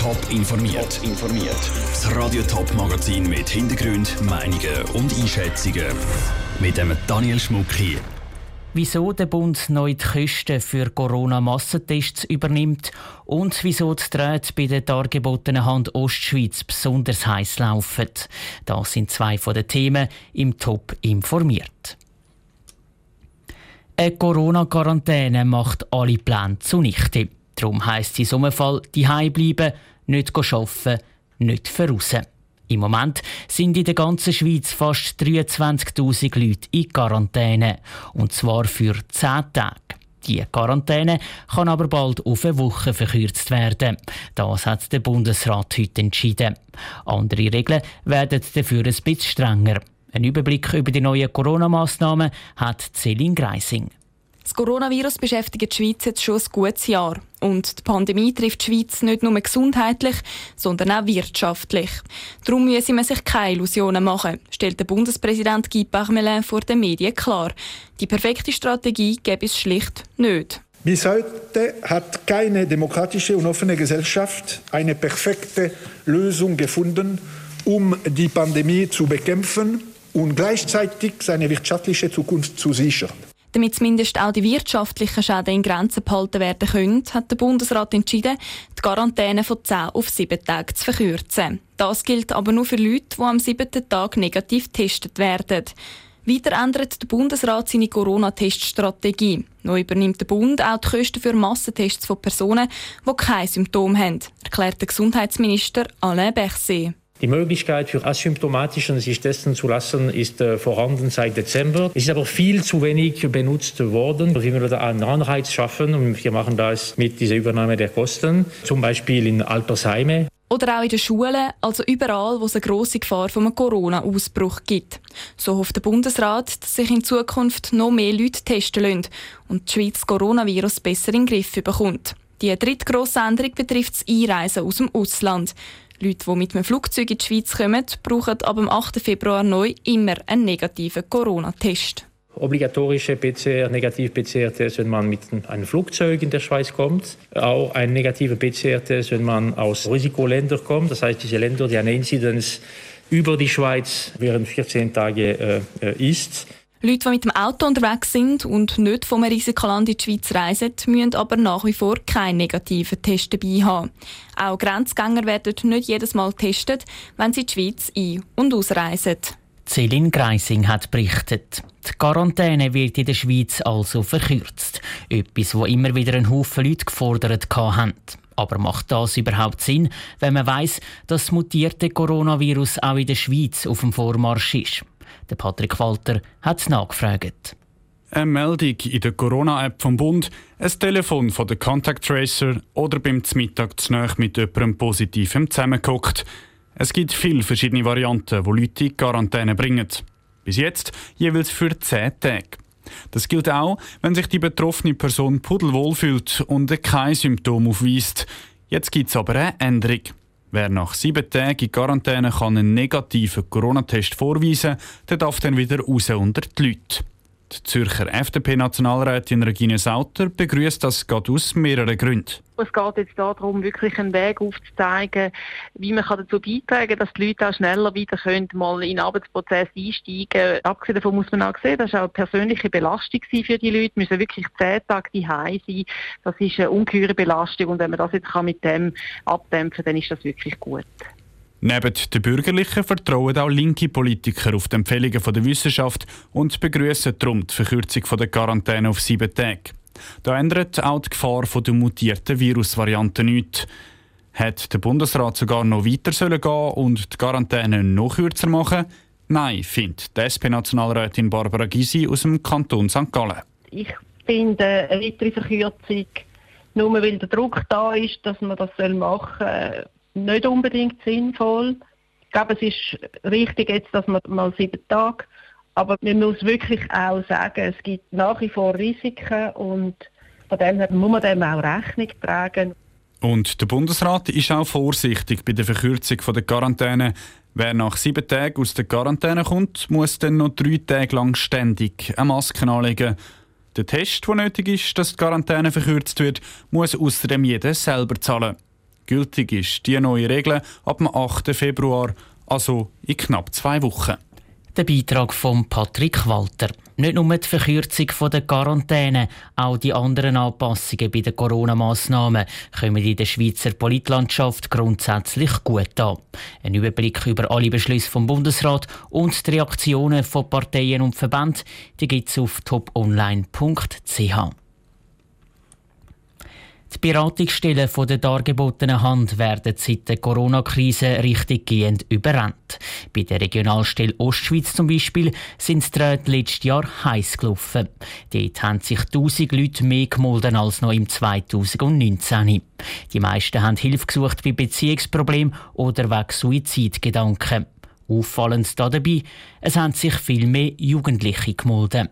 Top informiert. informiert. Das Radio Top Magazin mit Hintergrund, Meinungen und Einschätzungen mit dem Daniel Schmuck hier. Wieso der Bund neu die Kosten für Corona-Massentests übernimmt und wieso die Drähte bei der dargebotenen Hand Ostschweiz besonders heiß laufen. Das sind zwei von den Themen im Top informiert. Eine Corona-Quarantäne macht alle Pläne zunichte. Darum heisst es in so einem Fall, die bleiben, nicht arbeiten, nicht voraus. Im Moment sind in der ganzen Schweiz fast 23.000 Leute in Quarantäne. Und zwar für 10 Tage. Die Quarantäne kann aber bald auf eine Woche verkürzt werden. Das hat der Bundesrat heute entschieden. Andere Regeln werden dafür ein bisschen strenger. Ein Überblick über die neuen Corona-Massnahmen hat Celine Greising. Das Coronavirus beschäftigt die Schweiz jetzt schon ein gutes Jahr. Und die Pandemie trifft die Schweiz nicht nur gesundheitlich, sondern auch wirtschaftlich. Darum müsse man sich keine Illusionen machen, stellt der Bundespräsident Guy Parmelin vor den Medien klar. Die perfekte Strategie gäbe es schlicht nicht. Bis heute hat keine demokratische und offene Gesellschaft eine perfekte Lösung gefunden, um die Pandemie zu bekämpfen und gleichzeitig seine wirtschaftliche Zukunft zu sichern. Damit zumindest auch die wirtschaftlichen Schäden in Grenzen behalten werden können, hat der Bundesrat entschieden, die Quarantäne von 10 auf 7 Tage zu verkürzen. Das gilt aber nur für Leute, die am siebten Tag negativ getestet werden. Weiter ändert der Bundesrat seine Corona-Teststrategie. Neu übernimmt der Bund auch die Kosten für Massentests von Personen, die keine Symptome haben, erklärt der Gesundheitsminister Alain Berset. Die Möglichkeit für Asymptomatischen sich testen zu lassen ist äh, vorhanden seit Dezember. Es ist aber viel zu wenig benutzt worden. Wir wollen einen Anreiz schaffen und wir machen das mit dieser Übernahme der Kosten, zum Beispiel in Altersheime. Oder auch in den Schulen, also überall, wo es eine grosse Gefahr von einem Corona-Ausbruch gibt. So hofft der Bundesrat, dass sich in Zukunft noch mehr Leute testen lassen und die Schweiz das Coronavirus besser in den Griff bekommt. Die dritte grosse Änderung betrifft das Einreisen aus dem Ausland. Leute, die mit einem Flugzeug in die Schweiz kommen, brauchen ab dem 8. Februar neu immer einen negativen Corona-Test. Obligatorische PCR, Negativ-PCR-Test, wenn man mit einem Flugzeug in der Schweiz kommt. Auch ein negativer PCR-Test, wenn man aus Risikoländern kommt. Das heißt, diese Länder, die eine Inzidenz über die Schweiz während 14 Tage äh, äh ist. Leute, die mit dem Auto unterwegs sind und nicht vom Risikoland in die Schweiz reisen, müssen aber nach wie vor keinen negativen Test dabei haben. Auch Grenzgänger werden nicht jedes Mal getestet, wenn sie die Schweiz ein- und ausreisen. Celine Greising hat berichtet. Die Quarantäne wird in der Schweiz also verkürzt. Etwas, wo immer wieder ein Haufen Leute gefordert haben. Aber macht das überhaupt Sinn, wenn man weiß, dass das mutierte Coronavirus auch in der Schweiz auf dem Vormarsch ist? Der Patrick Walter hat nachgefragt. Eine Meldung in der Corona-App vom Bund, ein Telefon von der Contact Tracer oder beim Mittag zu mit jemandem Positivem zusammengeguckt. Es gibt viele verschiedene Varianten, die Leute in Quarantäne bringen. Bis jetzt jeweils für 10 Tage. Das gilt auch, wenn sich die betroffene Person pudelwohl fühlt und kein Symptom aufweist. Jetzt gibt es aber eine Änderung. Wer nach sieben Tagen in Quarantäne kann einen negativen Corona-Test vorweisen kann, darf dann wieder raus unter die Leute. Die Zürcher FDP-Nationalrätin Regine Sauter begrüßt das gerade aus mehreren Gründen. Es geht jetzt darum, wirklich einen Weg aufzuzeigen, wie man dazu beitragen kann, dass die Leute auch schneller wieder können, mal in den Arbeitsprozess einsteigen können. Abgesehen davon muss man auch sehen, das ist auch eine persönliche Belastung für die Leute. Die müssen wirklich zehn Tage daheim sein. Das ist eine ungeheure Belastung und wenn man das jetzt mit dem abdämpfen kann, dann ist das wirklich gut. Neben den Bürgerlichen vertrauen auch linke Politiker auf die Empfehlungen der Wissenschaft und begrüßen darum die Verkürzung der Quarantäne auf sieben Tage. Da ändert auch die Gefahr der mutierten Virusvarianten nichts. Hat der Bundesrat sogar noch weiter sollen gehen und die Quarantäne noch kürzer machen? Nein, findet die SP-Nationalrätin Barbara Gysi aus dem Kanton St. Gallen. Ich finde eine weitere Verkürzung, nur weil der Druck da ist, dass man das machen soll, nicht unbedingt sinnvoll. Ich glaube, es ist richtig jetzt, dass man mal sieben Tage, aber man muss wirklich auch sagen, es gibt nach wie vor Risiken und von dem her muss man dem auch Rechnung tragen. Und der Bundesrat ist auch vorsichtig bei der Verkürzung der Quarantäne. Wer nach sieben Tagen aus der Quarantäne kommt, muss dann noch drei Tage lang ständig eine Maske anlegen. Der Test, der nötig ist, dass die Quarantäne verkürzt wird, muss außerdem jeder selber zahlen. Gültig ist die neue Regel ab dem 8. Februar, also in knapp zwei Wochen. Der Beitrag von Patrick Walter. Nicht nur die Verkürzung der Quarantäne, auch die anderen Anpassungen bei den Corona-Massnahmen kommen in der Schweizer Politlandschaft grundsätzlich gut an. Ein Überblick über alle Beschlüsse vom Bundesrat und die Reaktionen von Parteien und Verbänden gibt es auf toponline.ch. Die Beratungsstellen von der dargebotenen Hand werden seit der Corona-Krise richtiggehend überrannt. Bei der Regionalstelle Ostschweiz zum Beispiel sind die Räte letztes Jahr heiß gelaufen. Dort haben sich 1000 Leute mehr gemolden als noch im 2019. Die meisten haben Hilfe gesucht bei Beziehungsproblemen oder wegen Suizidgedanken. Auffallend dabei, es haben sich viel mehr Jugendliche gemolden.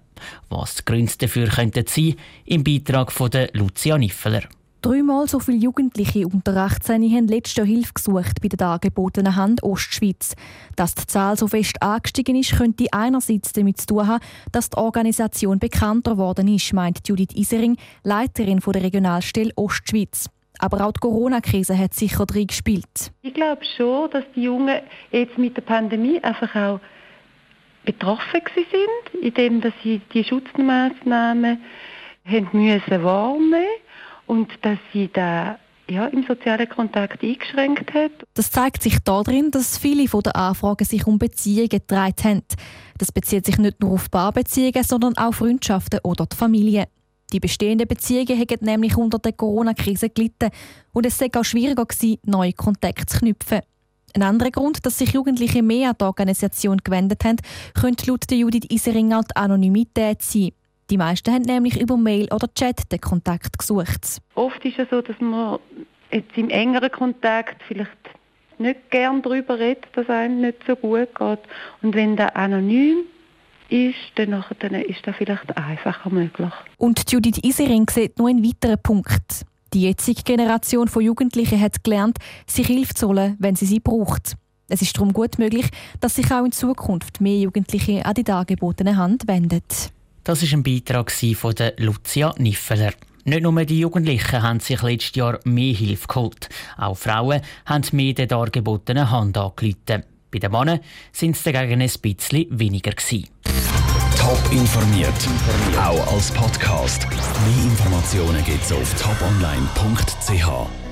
Was die Gründe dafür könnten sein, im Beitrag von Lucia Niffeler. Dreimal so viele Jugendliche unter 18 haben letztes Hilfe gesucht bei der dargebotenen Hand Ostschweiz. Dass die Zahl so fest angestiegen ist, könnte einerseits damit zu tun haben, dass die Organisation bekannter geworden ist, meint Judith Isering, Leiterin der Regionalstelle Ostschweiz. Aber auch die Corona-Krise hat sicher drin gespielt. Ich glaube schon, dass die Jungen jetzt mit der Pandemie einfach auch betroffen sind, indem sie die Schutzmaßnahmen haben müssen wahrnehmen und dass sie da ja, im sozialen Kontakt eingeschränkt hat. Das zeigt sich darin, dass viele von den Anfragen sich um Beziehungen gedreht haben. Das bezieht sich nicht nur auf Paarbeziehungen, sondern auch Freundschaften oder die Familie. Die bestehenden Beziehungen haben nämlich unter der Corona-Krise gelitten und es sei auch schwieriger gewesen, neue Kontakte zu knüpfen. Ein anderer Grund, dass sich Jugendliche mehr an die Organisation gewendet haben, könnte laut Judith Iseringer die Anonymität sein. Die meisten haben nämlich über Mail oder Chat den Kontakt gesucht. Oft ist es so, dass man jetzt im engeren Kontakt vielleicht nicht gern darüber redet, dass einem nicht so gut geht. Und wenn der anonym ist, dann, dann ist das vielleicht einfacher möglich. Und Judith Isering sieht noch einen weiteren Punkt. Die jetzige Generation von Jugendlichen hat gelernt, sich Hilfe zu holen, wenn sie sie braucht. Es ist darum gut möglich, dass sich auch in Zukunft mehr Jugendliche an die dargebotene Hand wenden. Das ist ein Beitrag von der Lucia Niffeler. Nicht nur die Jugendlichen haben sich letztes Jahr mehr Hilfe geholt. Auch Frauen haben mehr der dargebotenen Hand angerufen. Bei den Männern sind es dagegen ein bisschen weniger. Gewesen. Top informiert, auch als Podcast. Mehr Informationen gibt es auf toponline.ch.